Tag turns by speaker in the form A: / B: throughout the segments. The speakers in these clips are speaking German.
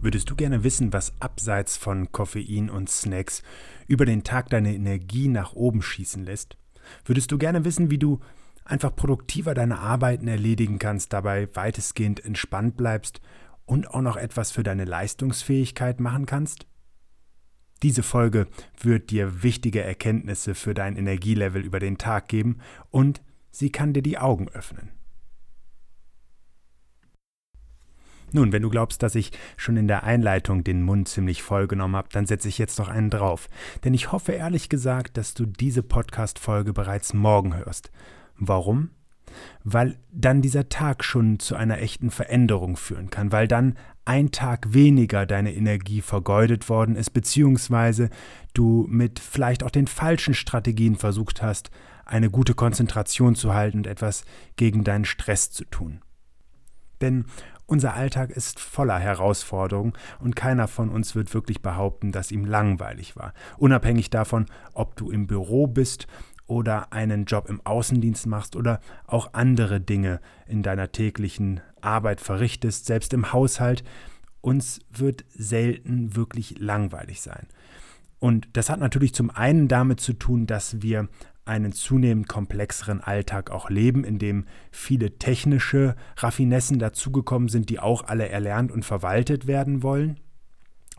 A: Würdest du gerne wissen, was abseits von Koffein und Snacks über den Tag deine Energie nach oben schießen lässt? Würdest du gerne wissen, wie du einfach produktiver deine Arbeiten erledigen kannst, dabei weitestgehend entspannt bleibst und auch noch etwas für deine Leistungsfähigkeit machen kannst? Diese Folge wird dir wichtige Erkenntnisse für dein Energielevel über den Tag geben und sie kann dir die Augen öffnen. Nun, wenn du glaubst, dass ich schon in der Einleitung den Mund ziemlich voll genommen habe, dann setze ich jetzt noch einen drauf. Denn ich hoffe ehrlich gesagt, dass du diese Podcast-Folge bereits morgen hörst. Warum? Weil dann dieser Tag schon zu einer echten Veränderung führen kann, weil dann ein Tag weniger deine Energie vergeudet worden ist, beziehungsweise du mit vielleicht auch den falschen Strategien versucht hast, eine gute Konzentration zu halten und etwas gegen deinen Stress zu tun. Denn unser Alltag ist voller Herausforderungen und keiner von uns wird wirklich behaupten, dass ihm langweilig war. Unabhängig davon, ob du im Büro bist oder einen Job im Außendienst machst oder auch andere Dinge in deiner täglichen Arbeit verrichtest, selbst im Haushalt, uns wird selten wirklich langweilig sein. Und das hat natürlich zum einen damit zu tun, dass wir einen zunehmend komplexeren Alltag auch leben, in dem viele technische Raffinessen dazugekommen sind, die auch alle erlernt und verwaltet werden wollen.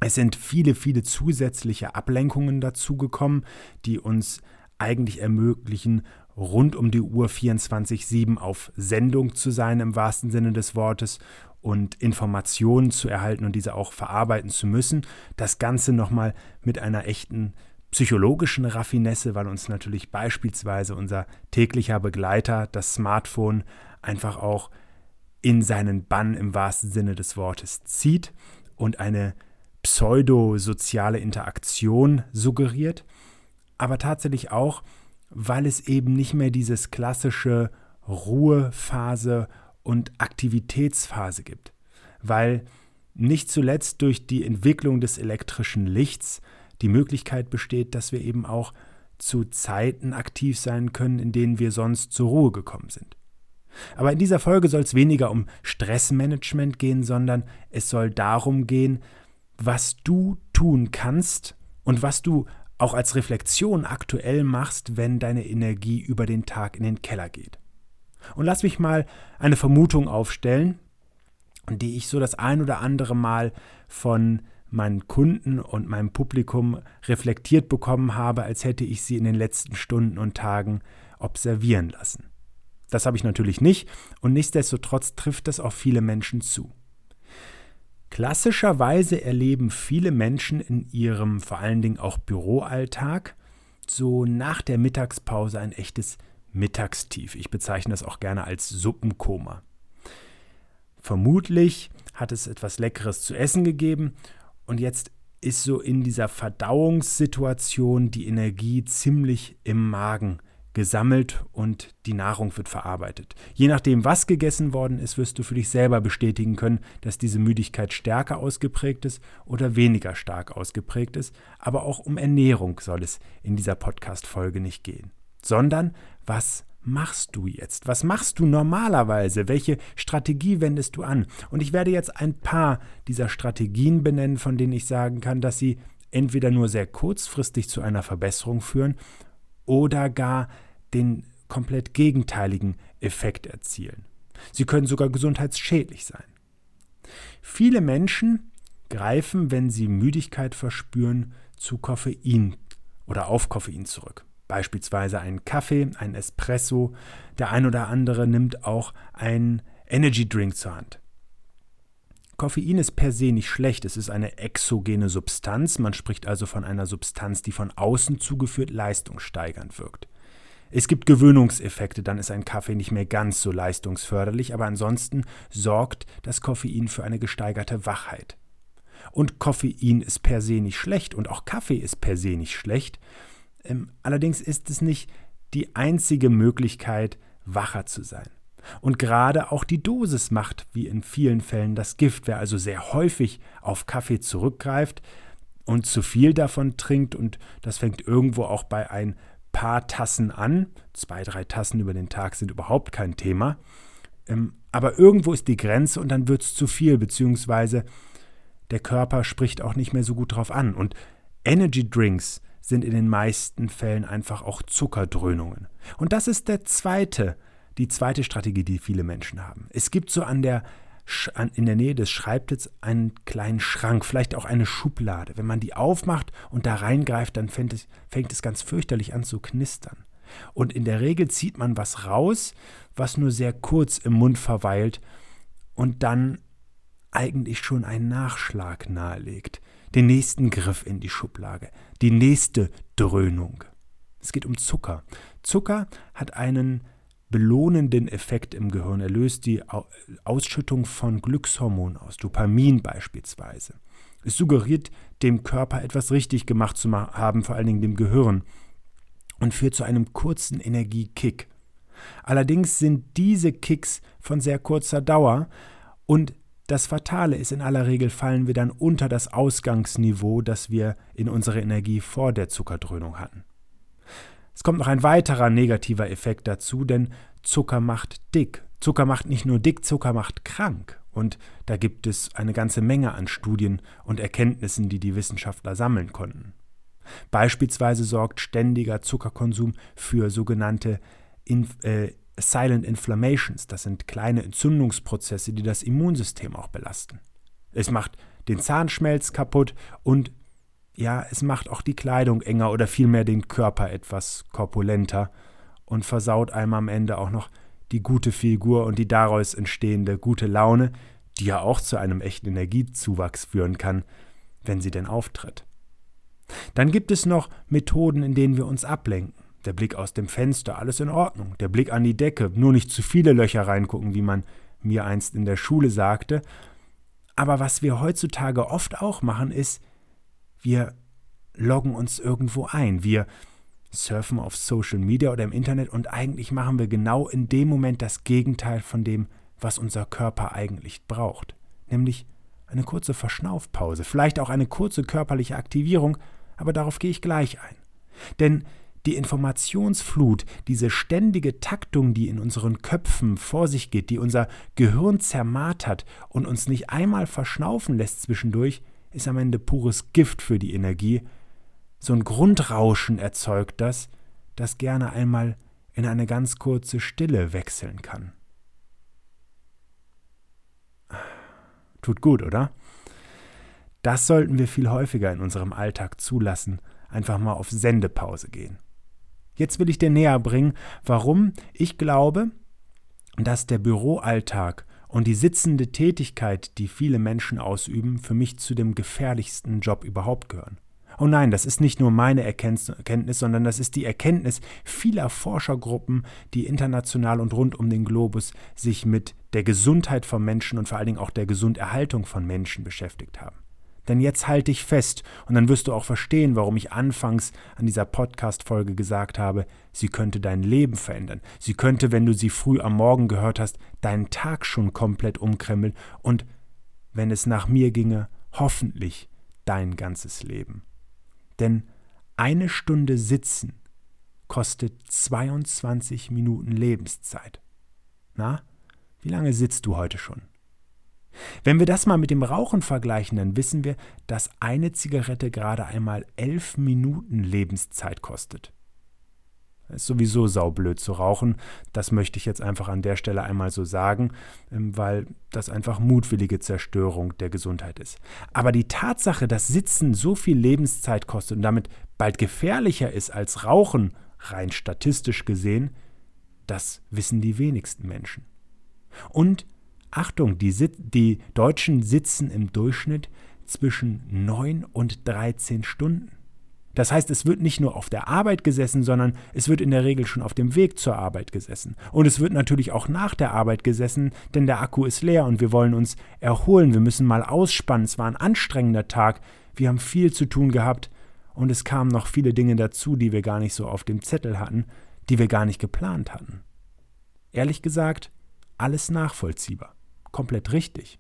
A: Es sind viele, viele zusätzliche Ablenkungen dazugekommen, die uns eigentlich ermöglichen, rund um die Uhr 24-7 auf Sendung zu sein im wahrsten Sinne des Wortes und Informationen zu erhalten und diese auch verarbeiten zu müssen. Das Ganze nochmal mit einer echten psychologischen Raffinesse, weil uns natürlich beispielsweise unser täglicher Begleiter, das Smartphone, einfach auch in seinen Bann im wahrsten Sinne des Wortes zieht und eine pseudosoziale Interaktion suggeriert, aber tatsächlich auch, weil es eben nicht mehr dieses klassische Ruhephase und Aktivitätsphase gibt, weil nicht zuletzt durch die Entwicklung des elektrischen Lichts die Möglichkeit besteht, dass wir eben auch zu Zeiten aktiv sein können, in denen wir sonst zur Ruhe gekommen sind. Aber in dieser Folge soll es weniger um Stressmanagement gehen, sondern es soll darum gehen, was du tun kannst und was du auch als Reflexion aktuell machst, wenn deine Energie über den Tag in den Keller geht. Und lass mich mal eine Vermutung aufstellen, die ich so das ein oder andere Mal von meinen Kunden und meinem Publikum reflektiert bekommen habe, als hätte ich sie in den letzten Stunden und Tagen observieren lassen. Das habe ich natürlich nicht und nichtsdestotrotz trifft das auf viele Menschen zu. Klassischerweise erleben viele Menschen in ihrem vor allen Dingen auch Büroalltag so nach der Mittagspause ein echtes Mittagstief. Ich bezeichne das auch gerne als Suppenkoma. Vermutlich hat es etwas Leckeres zu essen gegeben und jetzt ist so in dieser Verdauungssituation die Energie ziemlich im Magen gesammelt und die Nahrung wird verarbeitet. Je nachdem, was gegessen worden ist, wirst du für dich selber bestätigen können, dass diese Müdigkeit stärker ausgeprägt ist oder weniger stark ausgeprägt ist. Aber auch um Ernährung soll es in dieser Podcast-Folge nicht gehen, sondern was machst du jetzt? Was machst du normalerweise? Welche Strategie wendest du an? Und ich werde jetzt ein paar dieser Strategien benennen, von denen ich sagen kann, dass sie entweder nur sehr kurzfristig zu einer Verbesserung führen oder gar den komplett gegenteiligen Effekt erzielen. Sie können sogar gesundheitsschädlich sein. Viele Menschen greifen, wenn sie Müdigkeit verspüren, zu Koffein oder auf Koffein zurück beispielsweise einen Kaffee, einen Espresso. Der ein oder andere nimmt auch einen Energy Drink zur Hand. Koffein ist per se nicht schlecht, es ist eine exogene Substanz, man spricht also von einer Substanz, die von außen zugeführt leistungssteigernd wirkt. Es gibt Gewöhnungseffekte, dann ist ein Kaffee nicht mehr ganz so leistungsförderlich, aber ansonsten sorgt das Koffein für eine gesteigerte Wachheit. Und Koffein ist per se nicht schlecht und auch Kaffee ist per se nicht schlecht. Ähm, allerdings ist es nicht die einzige Möglichkeit, wacher zu sein. Und gerade auch die Dosis macht, wie in vielen Fällen, das Gift. Wer also sehr häufig auf Kaffee zurückgreift und zu viel davon trinkt, und das fängt irgendwo auch bei ein paar Tassen an, zwei, drei Tassen über den Tag sind überhaupt kein Thema, ähm, aber irgendwo ist die Grenze und dann wird es zu viel, beziehungsweise der Körper spricht auch nicht mehr so gut drauf an. Und Energy Drinks sind in den meisten Fällen einfach auch Zuckerdröhnungen. Und das ist der zweite, die zweite Strategie, die viele Menschen haben. Es gibt so an der in der Nähe des Schreibtisches einen kleinen Schrank, vielleicht auch eine Schublade. Wenn man die aufmacht und da reingreift, dann fängt es, fängt es ganz fürchterlich an zu knistern. Und in der Regel zieht man was raus, was nur sehr kurz im Mund verweilt und dann eigentlich schon einen Nachschlag nahelegt, den nächsten Griff in die Schublade, die nächste Dröhnung. Es geht um Zucker. Zucker hat einen belohnenden Effekt im Gehirn. Er löst die Ausschüttung von Glückshormonen aus, Dopamin beispielsweise. Es suggeriert dem Körper etwas richtig gemacht zu haben, vor allen Dingen dem Gehirn, und führt zu einem kurzen Energiekick. Allerdings sind diese Kicks von sehr kurzer Dauer und das Fatale ist, in aller Regel fallen wir dann unter das Ausgangsniveau, das wir in unserer Energie vor der Zuckerdröhnung hatten. Es kommt noch ein weiterer negativer Effekt dazu, denn Zucker macht dick. Zucker macht nicht nur dick, Zucker macht krank. Und da gibt es eine ganze Menge an Studien und Erkenntnissen, die die Wissenschaftler sammeln konnten. Beispielsweise sorgt ständiger Zuckerkonsum für sogenannte Inf äh, Silent Inflammations, das sind kleine Entzündungsprozesse, die das Immunsystem auch belasten. Es macht den Zahnschmelz kaputt und ja, es macht auch die Kleidung enger oder vielmehr den Körper etwas korpulenter und versaut einem am Ende auch noch die gute Figur und die daraus entstehende gute Laune, die ja auch zu einem echten Energiezuwachs führen kann, wenn sie denn auftritt. Dann gibt es noch Methoden, in denen wir uns ablenken. Der Blick aus dem Fenster, alles in Ordnung. Der Blick an die Decke, nur nicht zu viele Löcher reingucken, wie man mir einst in der Schule sagte. Aber was wir heutzutage oft auch machen, ist, wir loggen uns irgendwo ein. Wir surfen auf Social Media oder im Internet und eigentlich machen wir genau in dem Moment das Gegenteil von dem, was unser Körper eigentlich braucht. Nämlich eine kurze Verschnaufpause, vielleicht auch eine kurze körperliche Aktivierung, aber darauf gehe ich gleich ein. Denn die Informationsflut, diese ständige Taktung, die in unseren Köpfen vor sich geht, die unser Gehirn zermartert und uns nicht einmal verschnaufen lässt zwischendurch, ist am Ende pures Gift für die Energie. So ein Grundrauschen erzeugt das, das gerne einmal in eine ganz kurze Stille wechseln kann. Tut gut, oder? Das sollten wir viel häufiger in unserem Alltag zulassen, einfach mal auf Sendepause gehen. Jetzt will ich dir näher bringen, warum ich glaube, dass der Büroalltag und die sitzende Tätigkeit, die viele Menschen ausüben, für mich zu dem gefährlichsten Job überhaupt gehören. Oh nein, das ist nicht nur meine Erkenntnis, sondern das ist die Erkenntnis vieler Forschergruppen, die international und rund um den Globus sich mit der Gesundheit von Menschen und vor allen Dingen auch der Gesunderhaltung von Menschen beschäftigt haben. Denn jetzt halte ich fest und dann wirst du auch verstehen, warum ich anfangs an dieser Podcast-Folge gesagt habe, sie könnte dein Leben verändern. Sie könnte, wenn du sie früh am Morgen gehört hast, deinen Tag schon komplett umkremmeln und, wenn es nach mir ginge, hoffentlich dein ganzes Leben. Denn eine Stunde Sitzen kostet 22 Minuten Lebenszeit. Na, wie lange sitzt du heute schon? Wenn wir das mal mit dem Rauchen vergleichen, dann wissen wir, dass eine Zigarette gerade einmal elf Minuten Lebenszeit kostet. Ist sowieso saublöd zu rauchen. Das möchte ich jetzt einfach an der Stelle einmal so sagen, ähm, weil das einfach mutwillige Zerstörung der Gesundheit ist. Aber die Tatsache, dass Sitzen so viel Lebenszeit kostet und damit bald gefährlicher ist als Rauchen, rein statistisch gesehen, das wissen die wenigsten Menschen. Und Achtung, die, die Deutschen sitzen im Durchschnitt zwischen 9 und 13 Stunden. Das heißt, es wird nicht nur auf der Arbeit gesessen, sondern es wird in der Regel schon auf dem Weg zur Arbeit gesessen. Und es wird natürlich auch nach der Arbeit gesessen, denn der Akku ist leer und wir wollen uns erholen. Wir müssen mal ausspannen. Es war ein anstrengender Tag. Wir haben viel zu tun gehabt und es kamen noch viele Dinge dazu, die wir gar nicht so auf dem Zettel hatten, die wir gar nicht geplant hatten. Ehrlich gesagt, alles nachvollziehbar. Komplett richtig.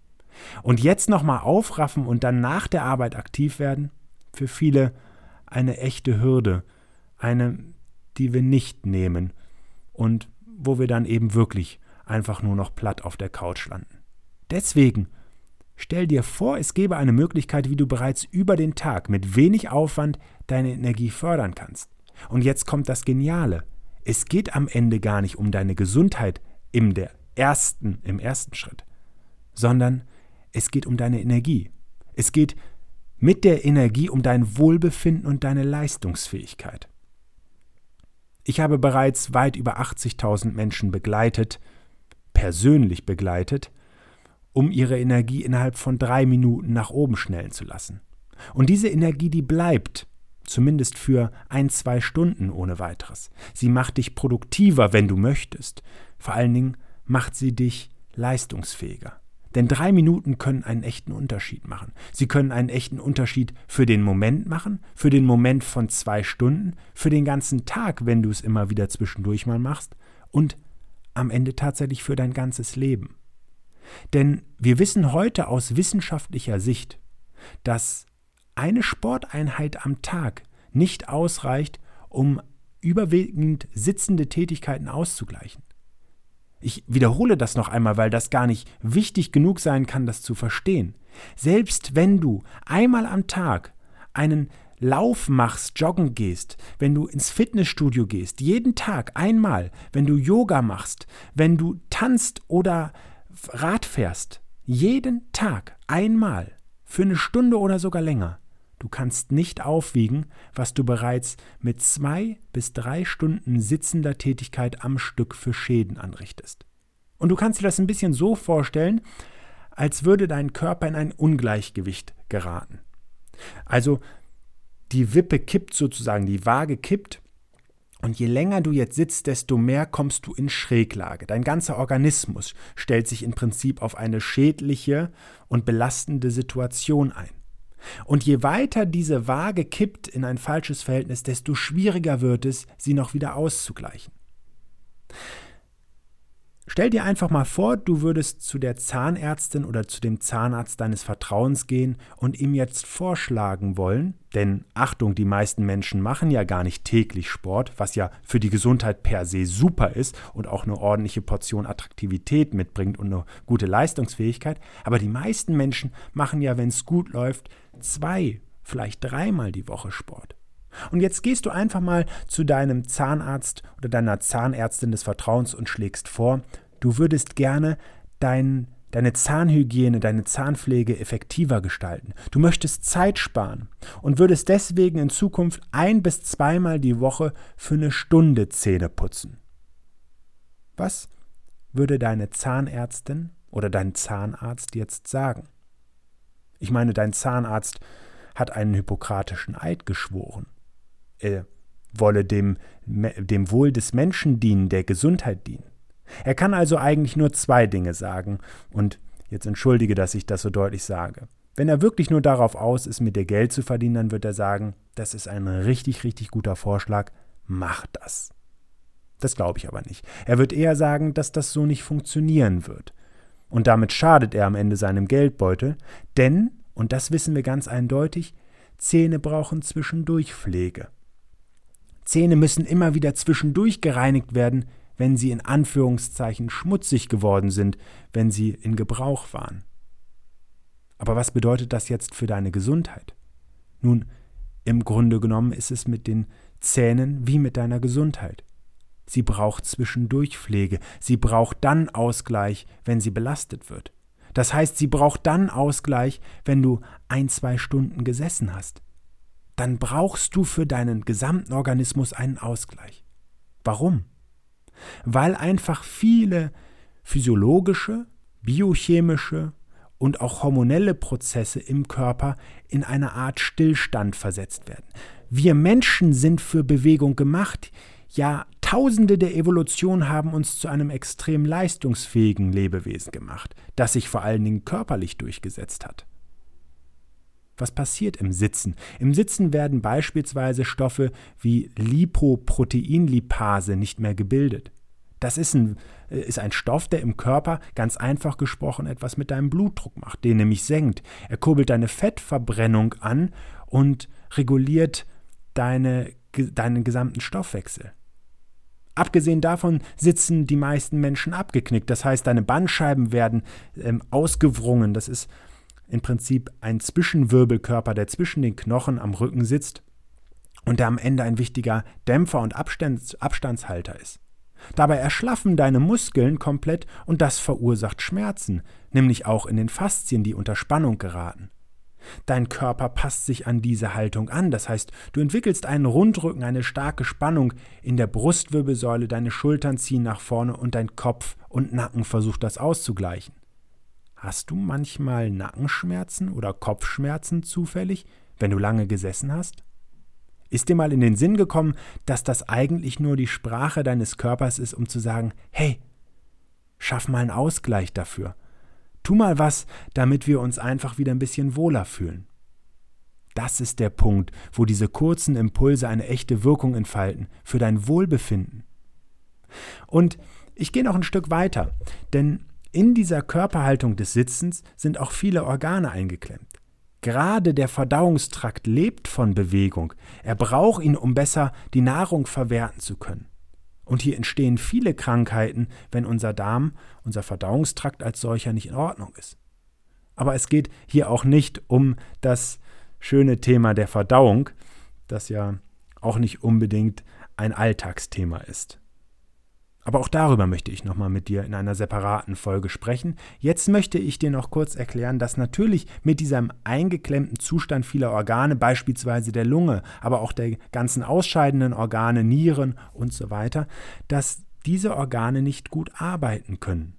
A: Und jetzt nochmal aufraffen und dann nach der Arbeit aktiv werden? Für viele eine echte Hürde, eine, die wir nicht nehmen und wo wir dann eben wirklich einfach nur noch platt auf der Couch landen. Deswegen stell dir vor, es gäbe eine Möglichkeit, wie du bereits über den Tag mit wenig Aufwand deine Energie fördern kannst. Und jetzt kommt das Geniale. Es geht am Ende gar nicht um deine Gesundheit im, ersten, im ersten Schritt, sondern es geht um deine Energie. Es geht mit der Energie um dein Wohlbefinden und deine Leistungsfähigkeit. Ich habe bereits weit über 80.000 Menschen begleitet, persönlich begleitet, um ihre Energie innerhalb von drei Minuten nach oben schnellen zu lassen. Und diese Energie, die bleibt, zumindest für ein, zwei Stunden ohne weiteres. Sie macht dich produktiver, wenn du möchtest. Vor allen Dingen macht sie dich leistungsfähiger. Denn drei Minuten können einen echten Unterschied machen. Sie können einen echten Unterschied für den Moment machen, für den Moment von zwei Stunden, für den ganzen Tag, wenn du es immer wieder zwischendurch mal machst und am Ende tatsächlich für dein ganzes Leben. Denn wir wissen heute aus wissenschaftlicher Sicht, dass eine Sporteinheit am Tag nicht ausreicht, um überwiegend sitzende Tätigkeiten auszugleichen. Ich wiederhole das noch einmal, weil das gar nicht wichtig genug sein kann, das zu verstehen. Selbst wenn du einmal am Tag einen Lauf machst, joggen gehst, wenn du ins Fitnessstudio gehst, jeden Tag einmal, wenn du Yoga machst, wenn du tanzt oder Rad fährst, jeden Tag einmal, für eine Stunde oder sogar länger, Du kannst nicht aufwiegen, was du bereits mit zwei bis drei Stunden sitzender Tätigkeit am Stück für Schäden anrichtest. Und du kannst dir das ein bisschen so vorstellen, als würde dein Körper in ein Ungleichgewicht geraten. Also die Wippe kippt sozusagen, die Waage kippt und je länger du jetzt sitzt, desto mehr kommst du in Schräglage. Dein ganzer Organismus stellt sich im Prinzip auf eine schädliche und belastende Situation ein. Und je weiter diese Waage kippt in ein falsches Verhältnis, desto schwieriger wird es, sie noch wieder auszugleichen. Stell dir einfach mal vor, du würdest zu der Zahnärztin oder zu dem Zahnarzt deines Vertrauens gehen und ihm jetzt vorschlagen wollen, denn Achtung, die meisten Menschen machen ja gar nicht täglich Sport, was ja für die Gesundheit per se super ist und auch eine ordentliche Portion Attraktivität mitbringt und eine gute Leistungsfähigkeit, aber die meisten Menschen machen ja, wenn es gut läuft, zwei, vielleicht dreimal die Woche Sport. Und jetzt gehst du einfach mal zu deinem Zahnarzt oder deiner Zahnärztin des Vertrauens und schlägst vor, du würdest gerne dein, deine Zahnhygiene, deine Zahnpflege effektiver gestalten. Du möchtest Zeit sparen und würdest deswegen in Zukunft ein bis zweimal die Woche für eine Stunde Zähne putzen. Was würde deine Zahnärztin oder dein Zahnarzt jetzt sagen? Ich meine, dein Zahnarzt hat einen hippokratischen Eid geschworen er wolle dem, dem Wohl des Menschen dienen, der Gesundheit dienen. Er kann also eigentlich nur zwei Dinge sagen, und jetzt entschuldige, dass ich das so deutlich sage. Wenn er wirklich nur darauf aus ist, mit dir Geld zu verdienen, dann wird er sagen, das ist ein richtig, richtig guter Vorschlag, mach das. Das glaube ich aber nicht. Er wird eher sagen, dass das so nicht funktionieren wird. Und damit schadet er am Ende seinem Geldbeutel, denn, und das wissen wir ganz eindeutig, Zähne brauchen zwischendurch Pflege. Zähne müssen immer wieder zwischendurch gereinigt werden, wenn sie in Anführungszeichen schmutzig geworden sind, wenn sie in Gebrauch waren. Aber was bedeutet das jetzt für deine Gesundheit? Nun, im Grunde genommen ist es mit den Zähnen wie mit deiner Gesundheit. Sie braucht zwischendurch Pflege, sie braucht dann Ausgleich, wenn sie belastet wird. Das heißt, sie braucht dann Ausgleich, wenn du ein, zwei Stunden gesessen hast dann brauchst du für deinen gesamten Organismus einen Ausgleich. Warum? Weil einfach viele physiologische, biochemische und auch hormonelle Prozesse im Körper in eine Art Stillstand versetzt werden. Wir Menschen sind für Bewegung gemacht. Ja, Tausende der Evolution haben uns zu einem extrem leistungsfähigen Lebewesen gemacht, das sich vor allen Dingen körperlich durchgesetzt hat. Was passiert im Sitzen? Im Sitzen werden beispielsweise Stoffe wie Lipoproteinlipase nicht mehr gebildet. Das ist ein, äh, ist ein Stoff, der im Körper ganz einfach gesprochen etwas mit deinem Blutdruck macht, den nämlich senkt. Er kurbelt deine Fettverbrennung an und reguliert deine, deinen gesamten Stoffwechsel. Abgesehen davon sitzen die meisten Menschen abgeknickt. Das heißt, deine Bandscheiben werden ähm, ausgewrungen. Das ist im Prinzip ein Zwischenwirbelkörper, der zwischen den Knochen am Rücken sitzt und der am Ende ein wichtiger Dämpfer und Abstands Abstandshalter ist. Dabei erschlaffen deine Muskeln komplett und das verursacht Schmerzen, nämlich auch in den Faszien, die unter Spannung geraten. Dein Körper passt sich an diese Haltung an, das heißt, du entwickelst einen Rundrücken, eine starke Spannung in der Brustwirbelsäule, deine Schultern ziehen nach vorne und dein Kopf und Nacken versucht das auszugleichen. Hast du manchmal Nackenschmerzen oder Kopfschmerzen zufällig, wenn du lange gesessen hast? Ist dir mal in den Sinn gekommen, dass das eigentlich nur die Sprache deines Körpers ist, um zu sagen, hey, schaff mal einen Ausgleich dafür. Tu mal was, damit wir uns einfach wieder ein bisschen wohler fühlen. Das ist der Punkt, wo diese kurzen Impulse eine echte Wirkung entfalten für dein Wohlbefinden. Und ich gehe noch ein Stück weiter, denn in dieser Körperhaltung des Sitzens sind auch viele Organe eingeklemmt. Gerade der Verdauungstrakt lebt von Bewegung. Er braucht ihn, um besser die Nahrung verwerten zu können. Und hier entstehen viele Krankheiten, wenn unser Darm, unser Verdauungstrakt als solcher nicht in Ordnung ist. Aber es geht hier auch nicht um das schöne Thema der Verdauung, das ja auch nicht unbedingt ein Alltagsthema ist. Aber auch darüber möchte ich nochmal mit dir in einer separaten Folge sprechen. Jetzt möchte ich dir noch kurz erklären, dass natürlich mit diesem eingeklemmten Zustand vieler Organe, beispielsweise der Lunge, aber auch der ganzen ausscheidenden Organe, Nieren und so weiter, dass diese Organe nicht gut arbeiten können.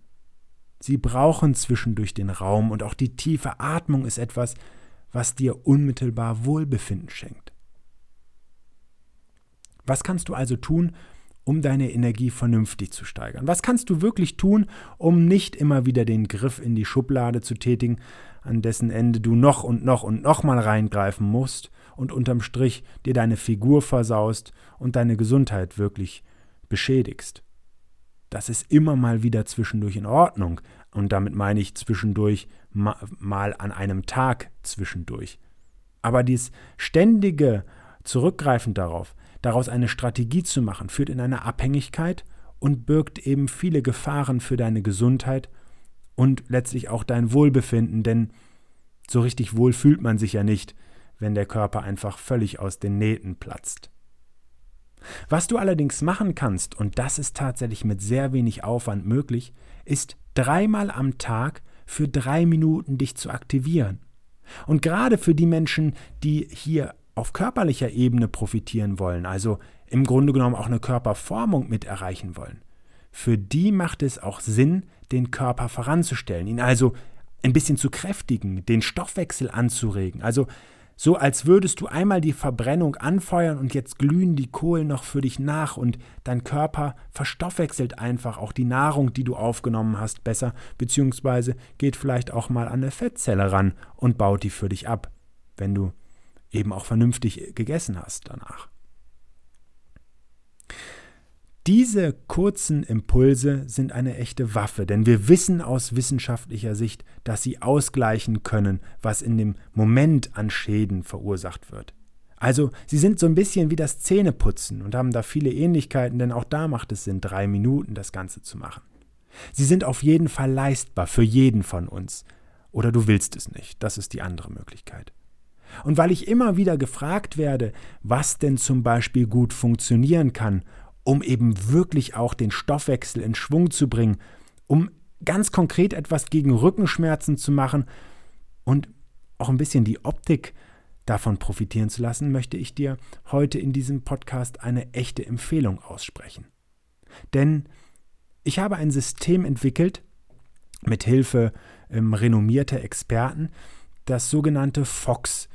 A: Sie brauchen zwischendurch den Raum und auch die tiefe Atmung ist etwas, was dir unmittelbar Wohlbefinden schenkt. Was kannst du also tun, um deine Energie vernünftig zu steigern? Was kannst du wirklich tun, um nicht immer wieder den Griff in die Schublade zu tätigen, an dessen Ende du noch und noch und noch mal reingreifen musst und unterm Strich dir deine Figur versaust und deine Gesundheit wirklich beschädigst? Das ist immer mal wieder zwischendurch in Ordnung. Und damit meine ich zwischendurch mal an einem Tag zwischendurch. Aber dies ständige Zurückgreifen darauf, Daraus eine Strategie zu machen, führt in eine Abhängigkeit und birgt eben viele Gefahren für deine Gesundheit und letztlich auch dein Wohlbefinden, denn so richtig wohl fühlt man sich ja nicht, wenn der Körper einfach völlig aus den Nähten platzt. Was du allerdings machen kannst, und das ist tatsächlich mit sehr wenig Aufwand möglich, ist dreimal am Tag für drei Minuten dich zu aktivieren. Und gerade für die Menschen, die hier auf körperlicher Ebene profitieren wollen, also im Grunde genommen auch eine Körperformung mit erreichen wollen, für die macht es auch Sinn, den Körper voranzustellen, ihn also ein bisschen zu kräftigen, den Stoffwechsel anzuregen. Also so als würdest du einmal die Verbrennung anfeuern und jetzt glühen die Kohlen noch für dich nach und dein Körper verstoffwechselt einfach auch die Nahrung, die du aufgenommen hast, besser, beziehungsweise geht vielleicht auch mal an eine Fettzelle ran und baut die für dich ab, wenn du eben auch vernünftig gegessen hast danach. Diese kurzen Impulse sind eine echte Waffe, denn wir wissen aus wissenschaftlicher Sicht, dass sie ausgleichen können, was in dem Moment an Schäden verursacht wird. Also sie sind so ein bisschen wie das Zähneputzen und haben da viele Ähnlichkeiten, denn auch da macht es Sinn, drei Minuten das Ganze zu machen. Sie sind auf jeden Fall leistbar für jeden von uns. Oder du willst es nicht, das ist die andere Möglichkeit. Und weil ich immer wieder gefragt werde, was denn zum Beispiel gut funktionieren kann, um eben wirklich auch den Stoffwechsel in Schwung zu bringen, um ganz konkret etwas gegen Rückenschmerzen zu machen und auch ein bisschen die Optik davon profitieren zu lassen, möchte ich dir heute in diesem Podcast eine echte Empfehlung aussprechen. Denn ich habe ein System entwickelt, mit Hilfe ähm, renommierter Experten, das sogenannte FOX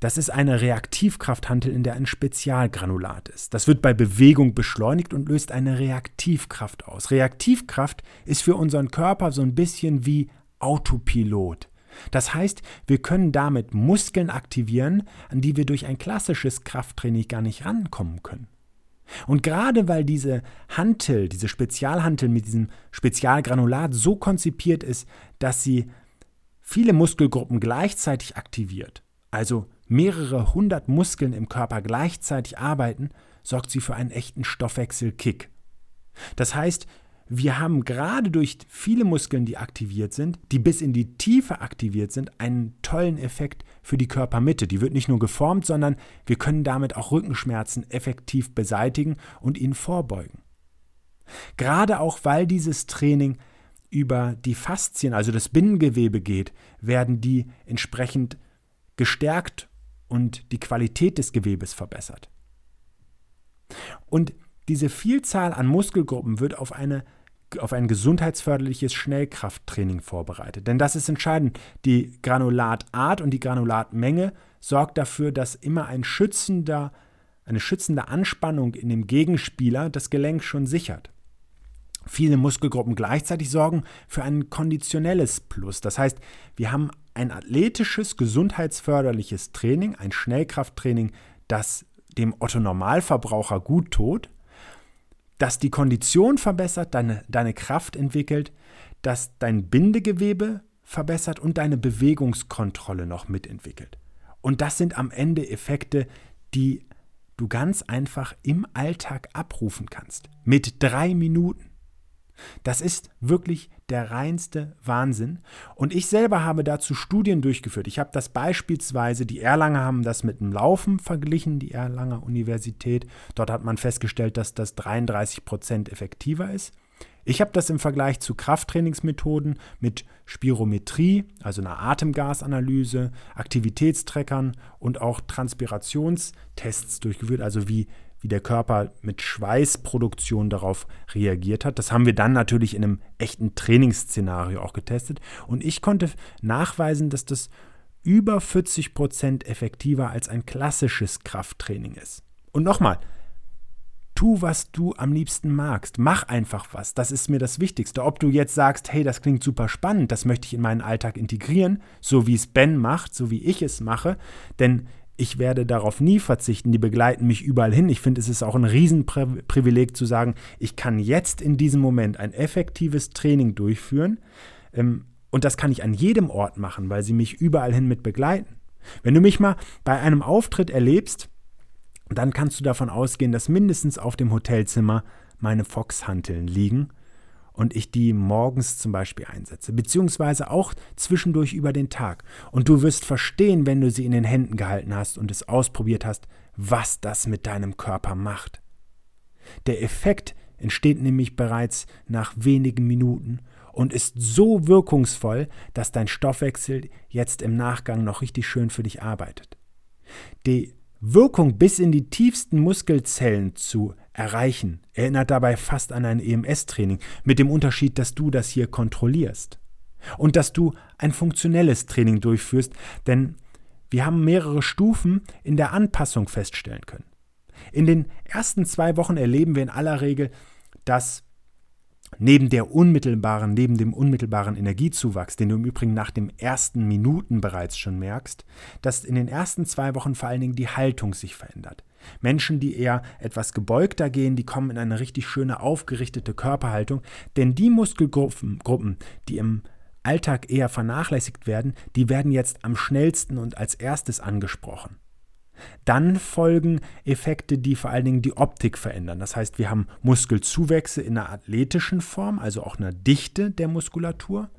A: Das ist eine Reaktivkrafthantel, in der ein Spezialgranulat ist. Das wird bei Bewegung beschleunigt und löst eine Reaktivkraft aus. Reaktivkraft ist für unseren Körper so ein bisschen wie Autopilot. Das heißt, wir können damit Muskeln aktivieren, an die wir durch ein klassisches Krafttraining gar nicht rankommen können. Und gerade weil diese Hantel, diese Spezialhantel mit diesem Spezialgranulat so konzipiert ist, dass sie viele Muskelgruppen gleichzeitig aktiviert, also mehrere hundert Muskeln im Körper gleichzeitig arbeiten, sorgt sie für einen echten Stoffwechselkick. Das heißt, wir haben gerade durch viele Muskeln, die aktiviert sind, die bis in die Tiefe aktiviert sind, einen tollen Effekt für die Körpermitte. Die wird nicht nur geformt, sondern wir können damit auch Rückenschmerzen effektiv beseitigen und ihnen vorbeugen. Gerade auch weil dieses Training über die Faszien, also das Bindengewebe geht, werden die entsprechend gestärkt und die Qualität des Gewebes verbessert. Und diese Vielzahl an Muskelgruppen wird auf eine auf ein gesundheitsförderliches Schnellkrafttraining vorbereitet. Denn das ist entscheidend. Die Granulatart und die Granulatmenge sorgt dafür, dass immer ein schützender, eine schützende Anspannung in dem Gegenspieler das Gelenk schon sichert. Viele Muskelgruppen gleichzeitig sorgen für ein konditionelles Plus. Das heißt, wir haben ein athletisches, gesundheitsförderliches Training, ein Schnellkrafttraining, das dem Otto Normalverbraucher gut tut das die Kondition verbessert, deine, deine Kraft entwickelt, dass dein Bindegewebe verbessert und deine Bewegungskontrolle noch mitentwickelt. Und das sind am Ende Effekte, die du ganz einfach im Alltag abrufen kannst. Mit drei Minuten. Das ist wirklich der reinste Wahnsinn. Und ich selber habe dazu Studien durchgeführt. Ich habe das beispielsweise, die Erlanger haben das mit dem Laufen verglichen, die Erlanger Universität. Dort hat man festgestellt, dass das 33 Prozent effektiver ist. Ich habe das im Vergleich zu Krafttrainingsmethoden mit Spirometrie, also einer Atemgasanalyse, Aktivitätstrackern und auch Transpirationstests durchgeführt, also wie wie der Körper mit Schweißproduktion darauf reagiert hat. Das haben wir dann natürlich in einem echten Trainingsszenario auch getestet. Und ich konnte nachweisen, dass das über 40 Prozent effektiver als ein klassisches Krafttraining ist. Und nochmal, tu, was du am liebsten magst. Mach einfach was. Das ist mir das Wichtigste. Ob du jetzt sagst, hey, das klingt super spannend, das möchte ich in meinen Alltag integrieren, so wie es Ben macht, so wie ich es mache. Denn ich werde darauf nie verzichten, die begleiten mich überall hin. Ich finde, es ist auch ein Riesenprivileg zu sagen, ich kann jetzt in diesem Moment ein effektives Training durchführen ähm, und das kann ich an jedem Ort machen, weil sie mich überall hin mit begleiten. Wenn du mich mal bei einem Auftritt erlebst, dann kannst du davon ausgehen, dass mindestens auf dem Hotelzimmer meine Foxhanteln liegen und ich die morgens zum Beispiel einsetze, beziehungsweise auch zwischendurch über den Tag. Und du wirst verstehen, wenn du sie in den Händen gehalten hast und es ausprobiert hast, was das mit deinem Körper macht. Der Effekt entsteht nämlich bereits nach wenigen Minuten und ist so wirkungsvoll, dass dein Stoffwechsel jetzt im Nachgang noch richtig schön für dich arbeitet. Die Wirkung bis in die tiefsten Muskelzellen zu erreichen. Erinnert dabei fast an ein EMS-Training, mit dem Unterschied, dass du das hier kontrollierst. Und dass du ein funktionelles Training durchführst, denn wir haben mehrere Stufen in der Anpassung feststellen können. In den ersten zwei Wochen erleben wir in aller Regel, dass Neben der unmittelbaren, neben dem unmittelbaren Energiezuwachs, den du im Übrigen nach den ersten Minuten bereits schon merkst, dass in den ersten zwei Wochen vor allen Dingen die Haltung sich verändert. Menschen, die eher etwas gebeugter gehen, die kommen in eine richtig schöne aufgerichtete Körperhaltung, denn die Muskelgruppen, Gruppen, die im Alltag eher vernachlässigt werden, die werden jetzt am schnellsten und als erstes angesprochen. Dann folgen Effekte, die vor allen Dingen die Optik verändern. Das heißt, wir haben Muskelzuwächse in einer athletischen Form, also auch einer Dichte der Muskulatur,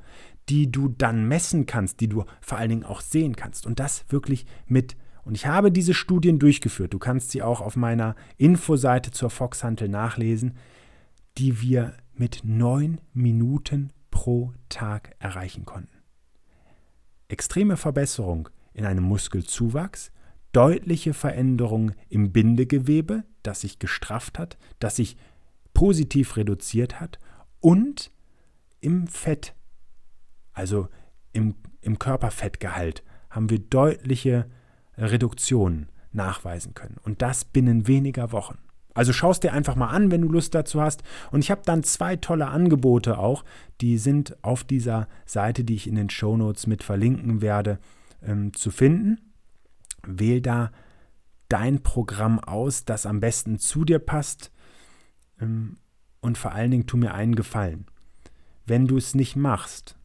A: die du dann messen kannst, die du vor allen Dingen auch sehen kannst. Und das wirklich mit. Und ich habe diese Studien durchgeführt. Du kannst sie auch auf meiner Infoseite zur Foxhantel nachlesen, die wir mit neun Minuten pro Tag erreichen konnten. Extreme Verbesserung in einem Muskelzuwachs, deutliche Veränderung im Bindegewebe, das sich gestrafft hat, das sich positiv reduziert hat und im Fett, also im, im Körperfettgehalt, haben wir deutliche Reduktion nachweisen können. Und das binnen weniger Wochen. Also schaust dir einfach mal an, wenn du Lust dazu hast. Und ich habe dann zwei tolle Angebote auch, die sind auf dieser Seite, die ich in den Show Notes mit verlinken werde, ähm, zu finden. Wähl da dein Programm aus, das am besten zu dir passt. Ähm, und vor allen Dingen tu mir einen Gefallen. Wenn du es nicht machst,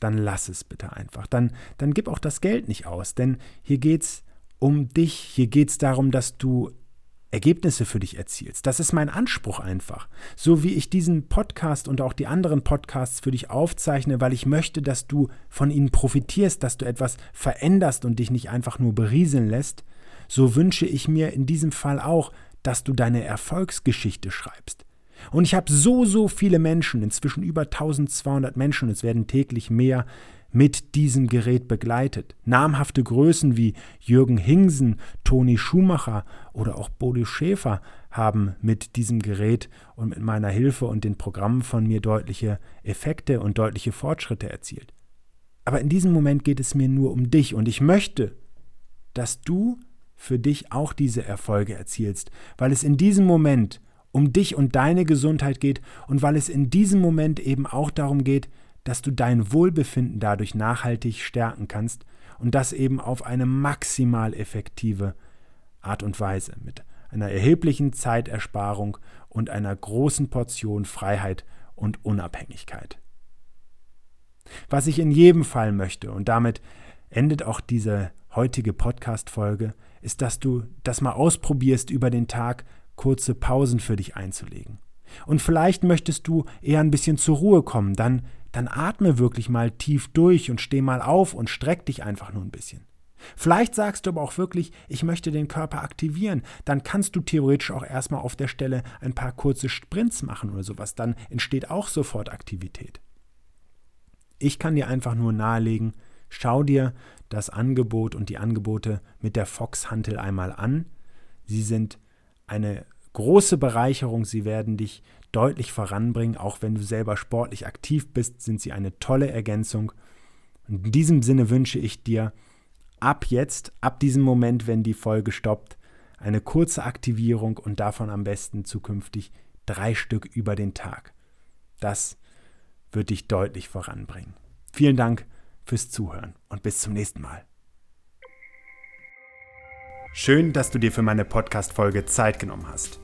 A: dann lass es bitte einfach. Dann, dann gib auch das Geld nicht aus. Denn hier geht es um dich. Hier geht es darum, dass du Ergebnisse für dich erzielst. Das ist mein Anspruch einfach. So wie ich diesen Podcast und auch die anderen Podcasts für dich aufzeichne, weil ich möchte, dass du von ihnen profitierst, dass du etwas veränderst und dich nicht einfach nur berieseln lässt, so wünsche ich mir in diesem Fall auch, dass du deine Erfolgsgeschichte schreibst. Und ich habe so, so viele Menschen, inzwischen über 1200 Menschen, es werden täglich mehr, mit diesem Gerät begleitet. Namhafte Größen wie Jürgen Hingsen, Toni Schumacher oder auch Bodo Schäfer haben mit diesem Gerät und mit meiner Hilfe und den Programmen von mir deutliche Effekte und deutliche Fortschritte erzielt. Aber in diesem Moment geht es mir nur um dich und ich möchte, dass du für dich auch diese Erfolge erzielst, weil es in diesem Moment um dich und deine Gesundheit geht und weil es in diesem Moment eben auch darum geht, dass du dein Wohlbefinden dadurch nachhaltig stärken kannst und das eben auf eine maximal effektive Art und Weise mit einer erheblichen Zeitersparung und einer großen Portion Freiheit und Unabhängigkeit. Was ich in jedem Fall möchte, und damit endet auch diese heutige Podcast-Folge, ist, dass du das mal ausprobierst, über den Tag kurze Pausen für dich einzulegen. Und vielleicht möchtest du eher ein bisschen zur Ruhe kommen, dann dann atme wirklich mal tief durch und steh mal auf und streck dich einfach nur ein bisschen. Vielleicht sagst du aber auch wirklich, ich möchte den Körper aktivieren. Dann kannst du theoretisch auch erstmal auf der Stelle ein paar kurze Sprints machen oder sowas. Dann entsteht auch sofort Aktivität. Ich kann dir einfach nur nahelegen, schau dir das Angebot und die Angebote mit der Fox Hantel einmal an. Sie sind eine große Bereicherung. Sie werden dich deutlich voranbringen. Auch wenn du selber sportlich aktiv bist, sind sie eine tolle Ergänzung. Und in diesem Sinne wünsche ich dir ab jetzt, ab diesem Moment, wenn die Folge stoppt, eine kurze Aktivierung und davon am besten zukünftig drei Stück über den Tag. Das wird dich deutlich voranbringen. Vielen Dank fürs Zuhören und bis zum nächsten Mal. Schön, dass du dir für meine Podcast-Folge Zeit genommen hast.